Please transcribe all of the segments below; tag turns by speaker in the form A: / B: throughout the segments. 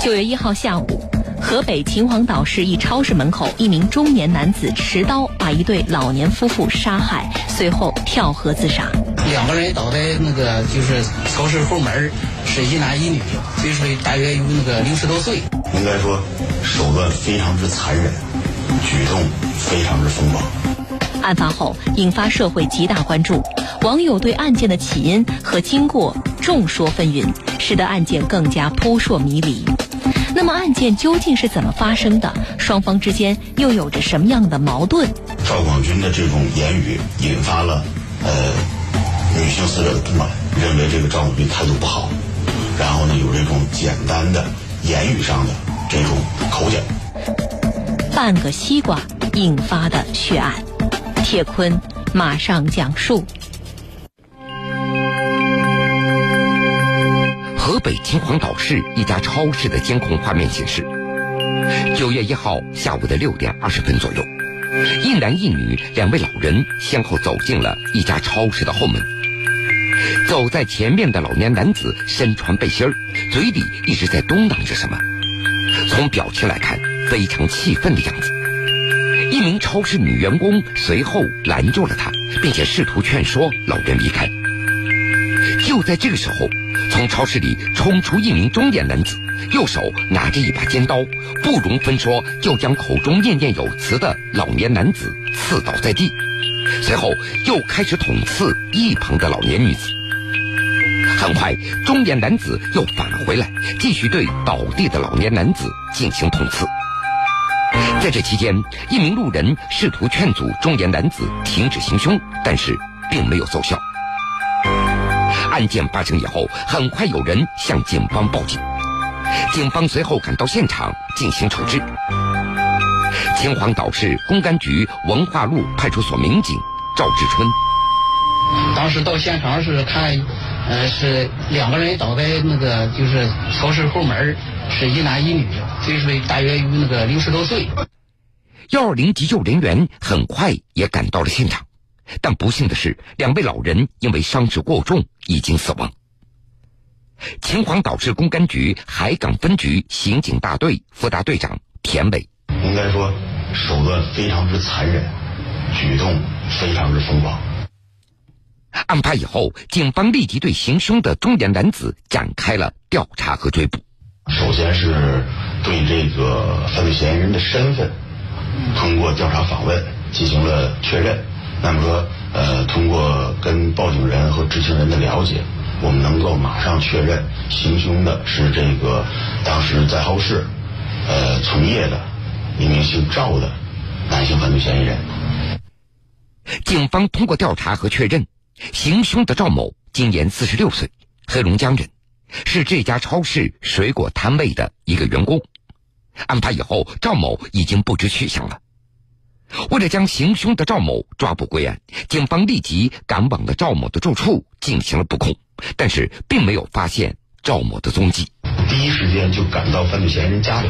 A: 九月一号下午，河北秦皇岛市一超市门口，一名中年男子持刀把一对老年夫妇杀害，随后跳河自杀。
B: 两个人倒在那个就是超市后门，是一男一女，岁数大约有那个六十多岁。
C: 应该说，手段非常之残忍，举动非常之疯狂。
A: 案发后引发社会极大关注，网友对案件的起因和经过众说纷纭，使得案件更加扑朔迷离。那么案件究竟是怎么发生的？双方之间又有着什么样的矛盾？
C: 赵广军的这种言语引发了呃女性死者的不满，认为这个赵广军态度不好，然后呢有这种简单的言语上的这种口角。
A: 半个西瓜引发的血案，铁坤马上讲述。
D: 北秦皇岛市一家超市的监控画面显示，九月一号下午的六点二十分左右，一男一女两位老人先后走进了一家超市的后门。走在前面的老年男子身穿背心儿，嘴里一直在嘟囔着什么，从表情来看非常气愤的样子。一名超市女员工随后拦住了他，并且试图劝说老人离开。就在这个时候。从超市里冲出一名中年男子，右手拿着一把尖刀，不容分说就将口中念念有词的老年男子刺倒在地，随后又开始捅刺一旁的老年女子。很快，中年男子又返回来，继续对倒地的老年男子进行捅刺。在这期间，一名路人试图劝阻中年男子停止行凶，但是并没有奏效。案件发生以后，很快有人向警方报警，警方随后赶到现场进行处置。秦皇岛市公安局文化路派出所民警赵志春，
B: 当时到现场是看，呃，是两个人倒在那个就是超市后门，是一男一女，岁数大约有那个六十多岁。
D: 幺二零急救人员很快也赶到了现场。但不幸的是，两位老人因为伤势过重已经死亡。秦皇岛市公安局海港分局刑警大队副大队长田伟，
C: 应该说手段非常之残忍，举动非常之疯狂。
D: 案发以后，警方立即对行凶的中年男子展开了调查和追捕。
C: 首先是对这个犯罪嫌疑人的身份，通过调查访问进行了确认。那么说，呃，通过跟报警人和知情人的了解，我们能够马上确认行凶的是这个当时在超市，呃，从业的一名姓赵的男性犯罪嫌疑人。
D: 警方通过调查和确认，行凶的赵某今年四十六岁，黑龙江人，是这家超市水果摊位的一个员工。案发以后，赵某已经不知去向了。为了将行凶的赵某抓捕归案，警方立即赶往了赵某的住处进行了布控，但是并没有发现赵某的踪迹。
C: 第一时间就赶到犯罪嫌疑人家里，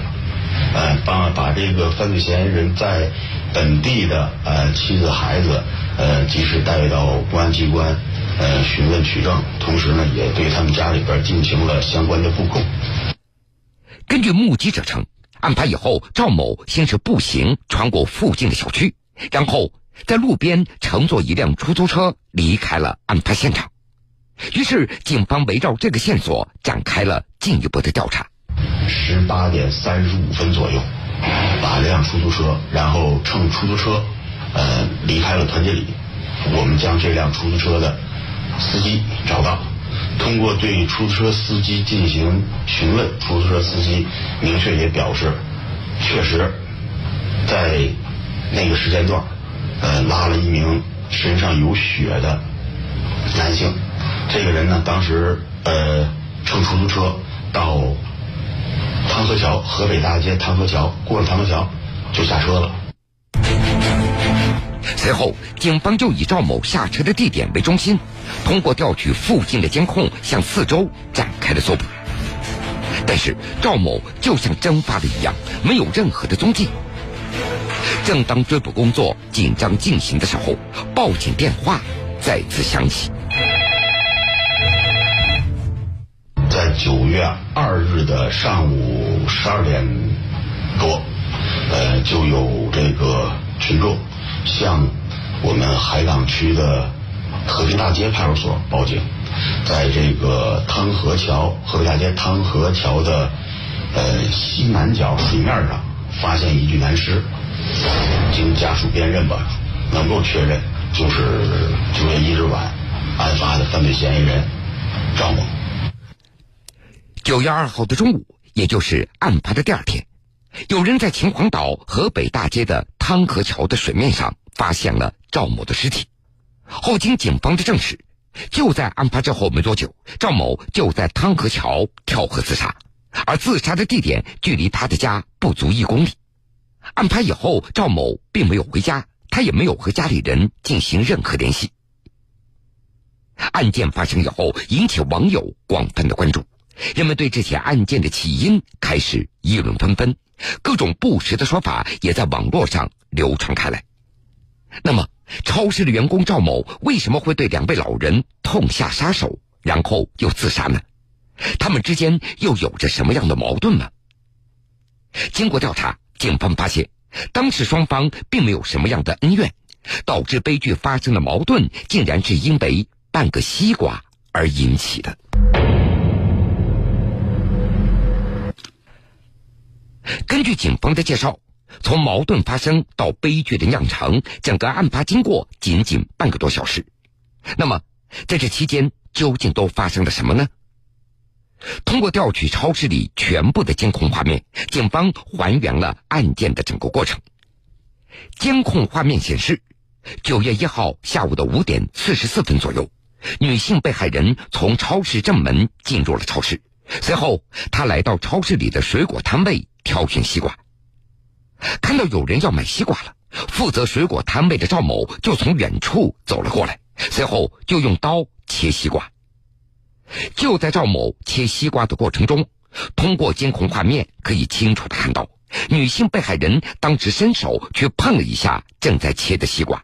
C: 呃，把把这个犯罪嫌疑人在本地的呃妻子孩子呃及时带到公安机关呃询问取证，同时呢也对他们家里边进行了相关的布控。
D: 根据目击者称。案发以后，赵某先是步行穿过附近的小区，然后在路边乘坐一辆出租车离开了案发现场。于是，警方围绕这个线索展开了进一步的调查。
C: 十八点三十五分左右，打辆出租车，然后乘出租车，呃，离开了团结里。我们将这辆出租车的司机找到。通过对出租车司机进行询问，出租车司机明确也表示，确实，在那个时间段，呃，拉了一名身上有血的男性。这个人呢，当时呃乘出租车到汤河桥河北大街汤河桥过了汤河桥就下车了。
D: 随后，警方就以赵某下车的地点为中心，通过调取附近的监控，向四周展开了搜捕。但是，赵某就像蒸发了一样，没有任何的踪迹。正当追捕工作紧张进行的时候，报警电话再次响起。
C: 在九月二日的上午十二点多，呃，就有这个群众向我们海港区的和平大街派出所报警，在这个汤河桥和平大街汤河桥的呃西南角水面上发现一具男尸，经家属辨认吧，能够确认就是九月一日晚案发的犯罪嫌疑人赵某。
D: 九月二号的中午，也就是案发的第二天，有人在秦皇岛河北大街的汤河桥的水面上发现了赵某的尸体。后经警方的证实，就在案发之后没多久，赵某就在汤河桥跳河自杀，而自杀的地点距离他的家不足一公里。案发以后，赵某并没有回家，他也没有和家里人进行任何联系。案件发生以后，引起网友广泛的关注。人们对这起案件的起因开始议论纷纷，各种不实的说法也在网络上流传开来。那么，超市的员工赵某为什么会对两位老人痛下杀手，然后又自杀呢？他们之间又有着什么样的矛盾呢？经过调查，警方发现，当时双方并没有什么样的恩怨，导致悲剧发生的矛盾，竟然是因为半个西瓜而引起的。根据警方的介绍，从矛盾发生到悲剧的酿成，整个案发经过仅仅半个多小时。那么，在这期间究竟都发生了什么呢？通过调取超市里全部的监控画面，警方还原了案件的整个过程。监控画面显示，九月一号下午的五点四十四分左右，女性被害人从超市正门进入了超市，随后她来到超市里的水果摊位。挑选西瓜，看到有人要买西瓜了，负责水果摊位的赵某就从远处走了过来，随后就用刀切西瓜。就在赵某切西瓜的过程中，通过监控画面可以清楚的看到，女性被害人当时伸手去碰了一下正在切的西瓜，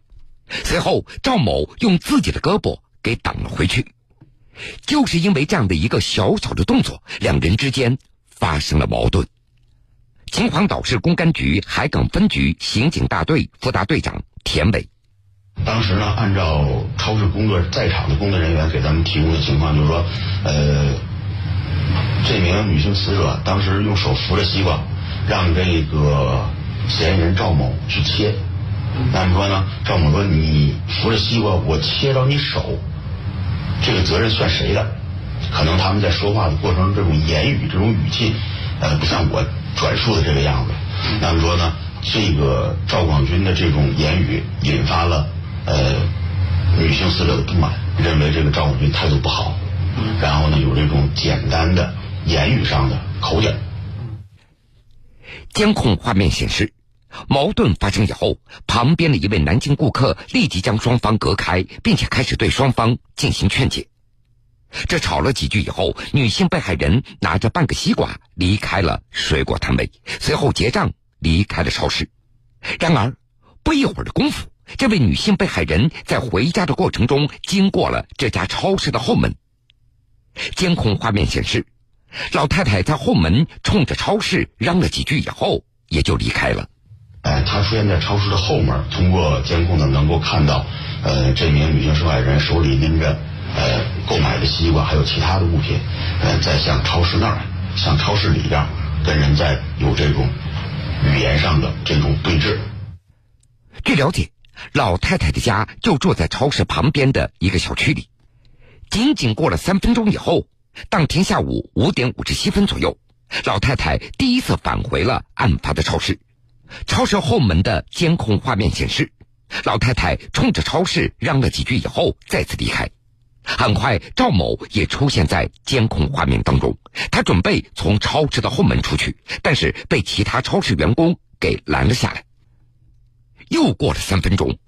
D: 随后赵某用自己的胳膊给挡了回去。就是因为这样的一个小小的动作，两人之间发生了矛盾。秦皇岛市公安局海港分局刑警大队副大队长田伟，
C: 当时呢，按照超市工作在场的工作人员给咱们提供的情况，就是说，呃，这名女性死者当时用手扶着西瓜，让这个嫌疑人赵某去切。那么说呢，赵某说：“你扶着西瓜，我切到你手，这个责任算谁的？”可能他们在说话的过程中，这种言语、这种语气，呃，不像我。转述的这个样子，那么说呢，这个赵广军的这种言语引发了呃女性死者的不满，认为这个赵广军态度不好，然后呢有这种简单的言语上的口角。
D: 监控画面显示，矛盾发生以后，旁边的一位南京顾客立即将双方隔开，并且开始对双方进行劝解。这吵了几句以后，女性被害人拿着半个西瓜离开了水果摊位，随后结账离开了超市。然而，不一会儿的功夫，这位女性被害人在回家的过程中经过了这家超市的后门。监控画面显示，老太太在后门冲着超市嚷了几句以后，也就离开了。
C: 哎，她出现在超市的后门，通过监控呢，能够看到，呃，这名女性受害人手里拎着。呃，购买的西瓜还有其他的物品，呃，在向超市那儿、向超市里边跟人在有这种语言上的这种对峙。
D: 据了解，老太太的家就住在超市旁边的一个小区里。仅仅过了三分钟以后，当天下午五点五十七分左右，老太太第一次返回了案发的超市。超市后门的监控画面显示，老太太冲着超市嚷了几句以后，再次离开。很快，赵某也出现在监控画面当中。他准备从超市的后门出去，但是被其他超市员工给拦了下来。又过了三分钟，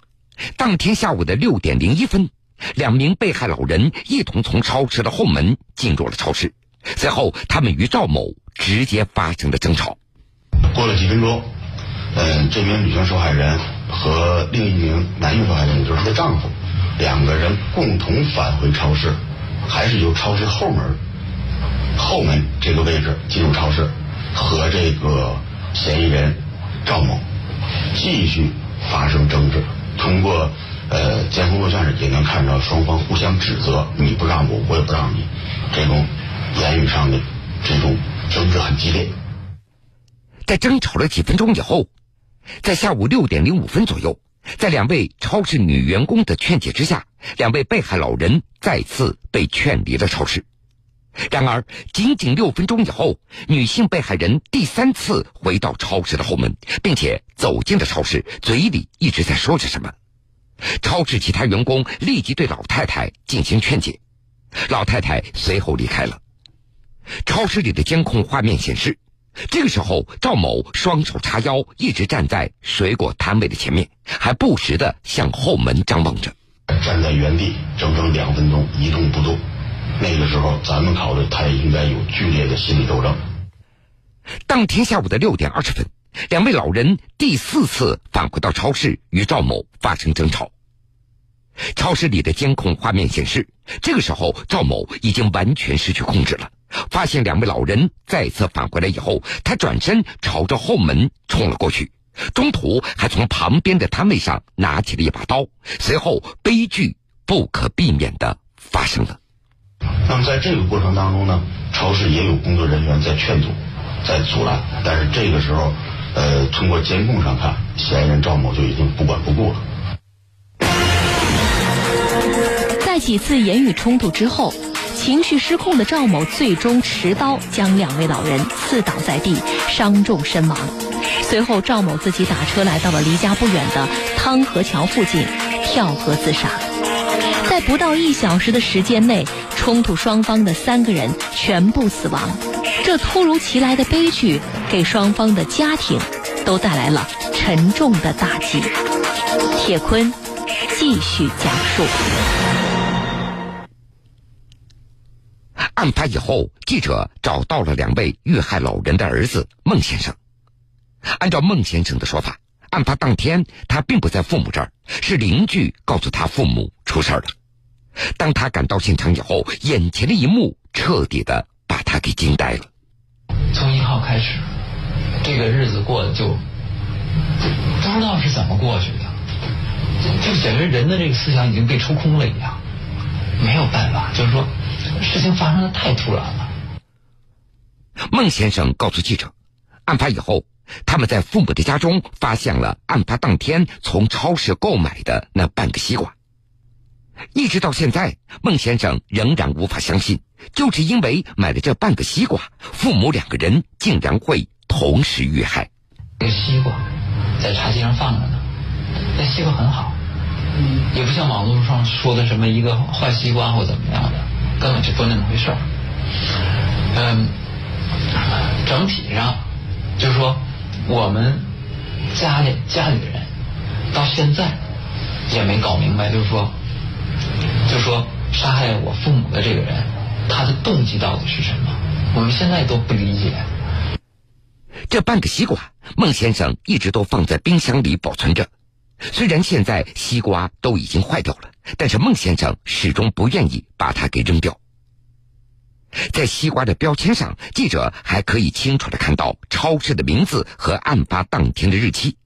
D: 当天下午的六点零一分，两名被害老人一同从超市的后门进入了超市。随后，他们与赵某直接发生了争吵。
C: 过了几分钟，嗯，这名女性受害人和另一名男性受害人，也就是她的丈夫。两个人共同返回超市，还是由超市后门后门这个位置进入超市，和这个嫌疑人赵某继续发生争执。通过呃监控录像也能看到双方互相指责，你不让我，我也不让你，这种言语上的这种争执很激烈。
D: 在争吵了几分钟以后，在下午六点零五分左右，在两位超市女员工的劝解之下，两位被害老人再次被劝离了超市。然而，仅仅六分钟以后，女性被害人第三次回到超市的后门，并且走进了超市，嘴里一直在说着什么。超市其他员工立即对老太太进行劝解，老太太随后离开了。超市里的监控画面显示，这个时候赵某双手叉腰，一直站在水果摊位的前面，还不时的向后门张望着，
C: 站在原地整整两分钟一动不动。那个时候，咱们考虑他也应该有剧烈的心理斗争。
D: 当天下午的六点二十分，两位老人第四次返回到超市与赵某发生争吵。超市里的监控画面显示，这个时候赵某已经完全失去控制了。发现两位老人再次返回来以后，他转身朝着后门冲了过去，中途还从旁边的摊位上拿起了一把刀。随后，悲剧不可避免的发生了。
C: 那么在这个过程当中呢，超市也有工作人员在劝阻，在阻拦，但是这个时候，呃，通过监控上看，嫌疑人赵某就已经不管不顾了。
A: 在几次言语冲突之后，情绪失控的赵某最终持刀将两位老人刺倒在地，伤重身亡。随后，赵某自己打车来到了离家不远的汤河桥附近，跳河自杀。在不到一小时的时间内，冲突双方的三个人全部死亡。这突如其来的悲剧给双方的家庭都带来了沉重的打击。铁坤继续讲述。
D: 案发以后，记者找到了两位遇害老人的儿子孟先生。按照孟先生的说法，案发当天他并不在父母这儿，是邻居告诉他父母出事了。当他赶到现场以后，眼前的一幕彻底的把他给惊呆了。
E: 从一号开始，这个日子过得就不知道是怎么过去的，就简直人的这个思想已经被抽空了一样，没有办法，就是说事情发生的太突然了。
D: 孟先生告诉记者，案发以后，他们在父母的家中发现了案发当天从超市购买的那半个西瓜。一直到现在，孟先生仍然无法相信，就是因为买了这半个西瓜，父母两个人竟然会同时遇害。
E: 这个西瓜在茶几上放着呢，那西瓜很好，也不像网络上说的什么一个坏西瓜或怎么样的，根本就不那么回事儿。嗯，整体上就是说，我们家里家里的人到现在也没搞明白，就是说。就是说杀害我父母的这个人，他的动机到底是什么？我们现在都不理解。
D: 这半个西瓜，孟先生一直都放在冰箱里保存着。虽然现在西瓜都已经坏掉了，但是孟先生始终不愿意把它给扔掉。在西瓜的标签上，记者还可以清楚的看到超市的名字和案发当天的日期。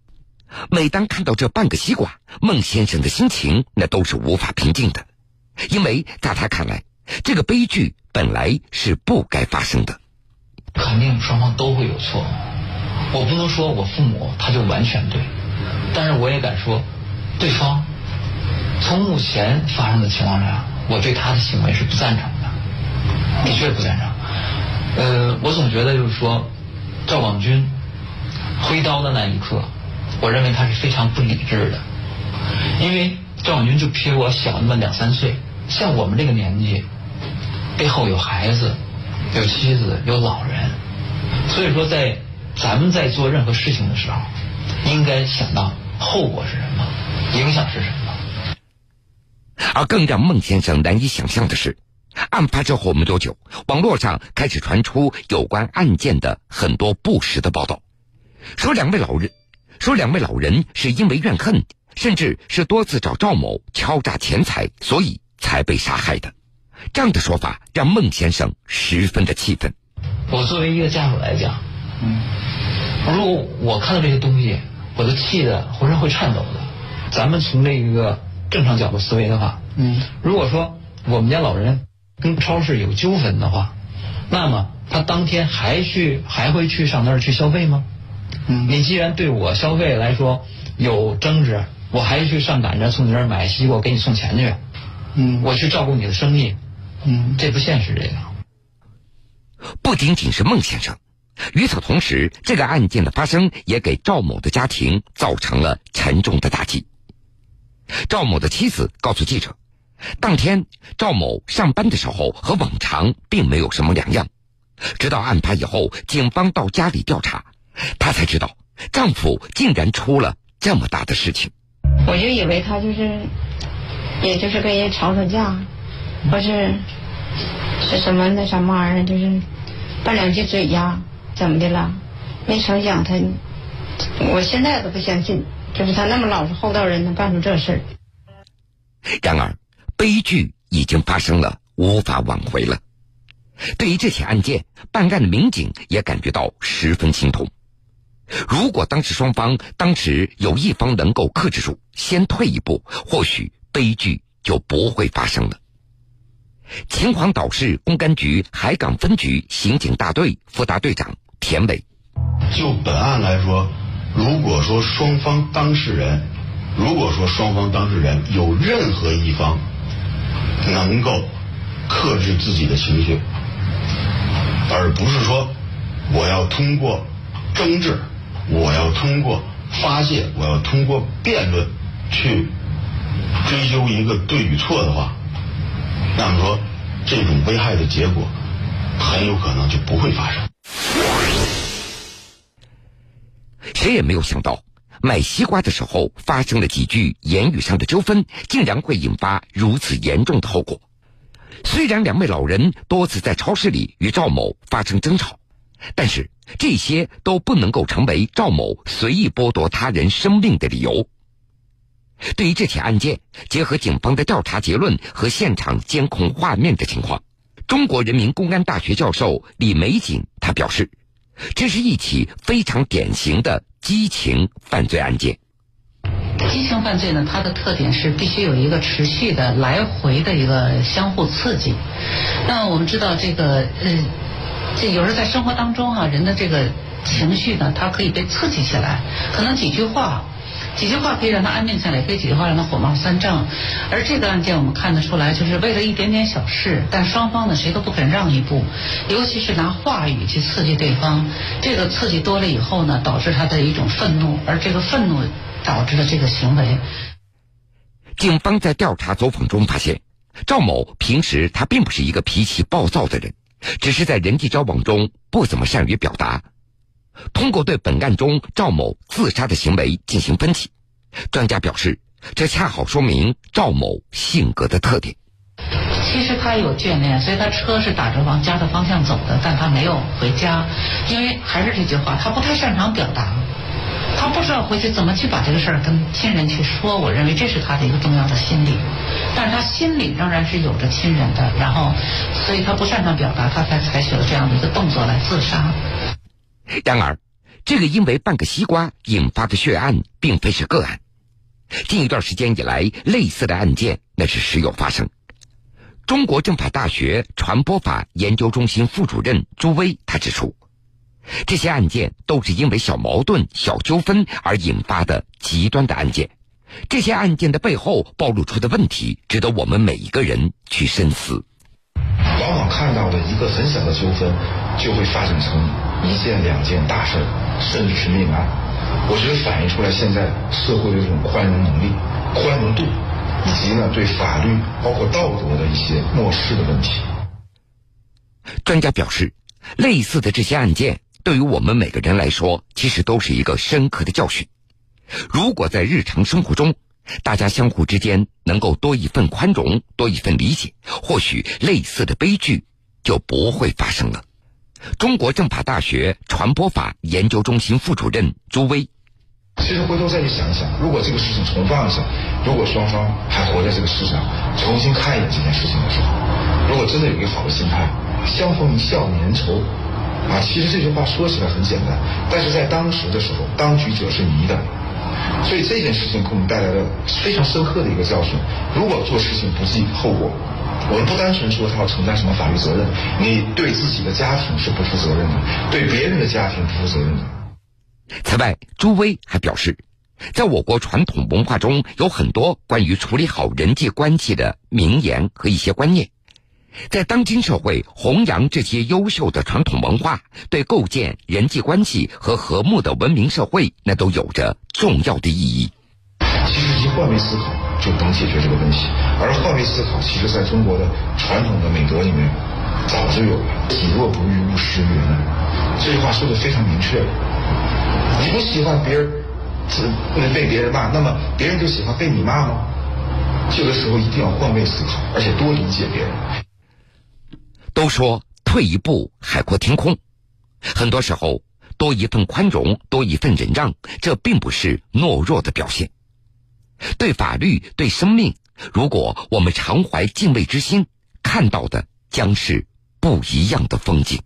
D: 每当看到这半个西瓜，孟先生的心情那都是无法平静的，因为在他看来，这个悲剧本来是不该发生的。
E: 肯定双方都会有错，我不能说我父母他就完全对，但是我也敢说，对方从目前发生的情况下，我对他的行为是不赞成的，的确不赞成。呃，我总觉得就是说，赵广军挥刀的那一刻。我认为他是非常不理智的，因为赵广军就比我小那么两三岁，像我们这个年纪，背后有孩子、有妻子、有老人，所以说在咱们在做任何事情的时候，应该想到后果是什么，影响是什么。
D: 而更让孟先生难以想象的是，案发之后没多久，网络上开始传出有关案件的很多不实的报道，说两位老人。说两位老人是因为怨恨，甚至是多次找赵某敲诈钱财，所以才被杀害的。这样的说法让孟先生十分的气愤。
E: 我作为一个家属来讲，嗯，如果我看到这些东西，我都气得浑身会颤抖的。咱们从这个正常角度思维的话，嗯，如果说我们家老人跟超市有纠纷的话，那么他当天还去还会去上那儿去消费吗？嗯，你既然对我消费来说有争执，我还去上赶着从你那儿买西瓜给你送钱去，嗯，我去照顾你的生意，嗯，这不现实，这个。
D: 不仅仅是孟先生，与此同时，这个案件的发生也给赵某的家庭造成了沉重的打击。赵某的妻子告诉记者，当天赵某上班的时候和往常并没有什么两样，直到案发以后，警方到家里调查，她才知道丈夫竟然出了这么大的事情。
F: 我就以为他就是，也就是跟人吵吵架，或是。是什么那什么玩意儿？就是拌两句嘴呀，怎么的了？没成想他，我现在都不相信，就是他那么老实厚道人能干出这事儿。
D: 然而，悲剧已经发生了，无法挽回了。对于这起案件，办案的民警也感觉到十分心痛。如果当时双方当时有一方能够克制住，先退一步，或许悲剧就不会发生了。秦皇岛市公安局海港分局刑警大队副大队长田伟，
C: 就本案来说，如果说双方当事人，如果说双方当事人有任何一方能够克制自己的情绪，而不是说我要通过争执，我要通过发泄，我要通过辩论去追究一个对与错的话。那么说，这种危害的结果很有可能就不会发生。
D: 谁也没有想到，买西瓜的时候发生了几句言语上的纠纷，竟然会引发如此严重的后果。虽然两位老人多次在超市里与赵某发生争吵，但是这些都不能够成为赵某随意剥夺他人生命的理由。对于这起案件，结合警方的调查结论和现场监控画面的情况，中国人民公安大学教授李玫瑾他表示，这是一起非常典型的激情犯罪案件。
G: 激情犯罪呢，它的特点是必须有一个持续的来回的一个相互刺激。那我们知道，这个呃，这有时候在生活当中啊，人的这个情绪呢，它可以被刺激起来，可能几句话。几句话可以让他安定下来，可以几句话让他火冒三丈。而这个案件我们看得出来，就是为了一点点小事，但双方呢谁都不肯让一步，尤其是拿话语去刺激对方。这个刺激多了以后呢，导致他的一种愤怒，而这个愤怒导致了这个行为。
D: 警方在调查走访中发现，赵某平时他并不是一个脾气暴躁的人，只是在人际交往中不怎么善于表达。通过对本案中赵某自杀的行为进行分析，专家表示，这恰好说明赵某性格的特点。
G: 其实他有眷恋，所以他车是打着往家的方向走的，但他没有回家，因为还是这句话，他不太擅长表达，他不知道回去怎么去把这个事儿跟亲人去说。我认为这是他的一个重要的心理，但是他心里仍然是有着亲人的，然后，所以他不擅长表达，他才采取了这样的一个动作来自杀。
D: 然而，这个因为半个西瓜引发的血案并非是个案。近一段时间以来，类似的案件那是时有发生。中国政法大学传播法研究中心副主任朱威他指出，这些案件都是因为小矛盾、小纠纷而引发的极端的案件。这些案件的背后暴露出的问题，值得我们每一个人去深思。
H: 往往看到的一个很小的纠纷，就会发展成一件两件大事，甚至是命案。我觉得反映出来现在社会的这种宽容能力、宽容度，以及呢对法律包括道德的一些漠视的问题。
D: 专家表示，类似的这些案件对于我们每个人来说，其实都是一个深刻的教训。如果在日常生活中，大家相互之间能够多一份宽容，多一份理解，或许类似的悲剧就不会发生了。中国政法大学传播法研究中心副主任朱威，
H: 其实回头再去想一想，如果这个事情重放一下，如果双方还活在这个世上，重新看一眼这件事情的时候，如果真的有一个好的心态，相逢一笑泯恩仇，啊，其实这句话说起来很简单，但是在当时的时候，当局者是迷的，所以这件事情给我们带来了非常深刻的一个教训。如果做事情不计后果，我们不单纯说他要承担什么法律责任，你对自己的家庭是不负责任的，对别人的家庭不负责任的。
D: 此外，朱威还表示，在我国传统文化中有很多关于处理好人际关系的名言和一些观念，在当今社会弘扬这些优秀的传统文化，对构建人际关系和和睦的文明社会，那都有着重要的意义。
H: 其实，一换位思考就能解决这个问题，而换位思考，其实在中国的传统的美德里面早就有了“己若不欲，勿施于人”。这句话说的非常明确。你不喜欢别人被别人骂，那么别人就喜欢被你骂吗？这个时候一定要换位思考，而且多理解别人。
D: 都说退一步海阔天空，很多时候多一份宽容，多一份忍让，这并不是懦弱的表现。对法律，对生命，如果我们常怀敬畏之心，看到的将是不一样的风景。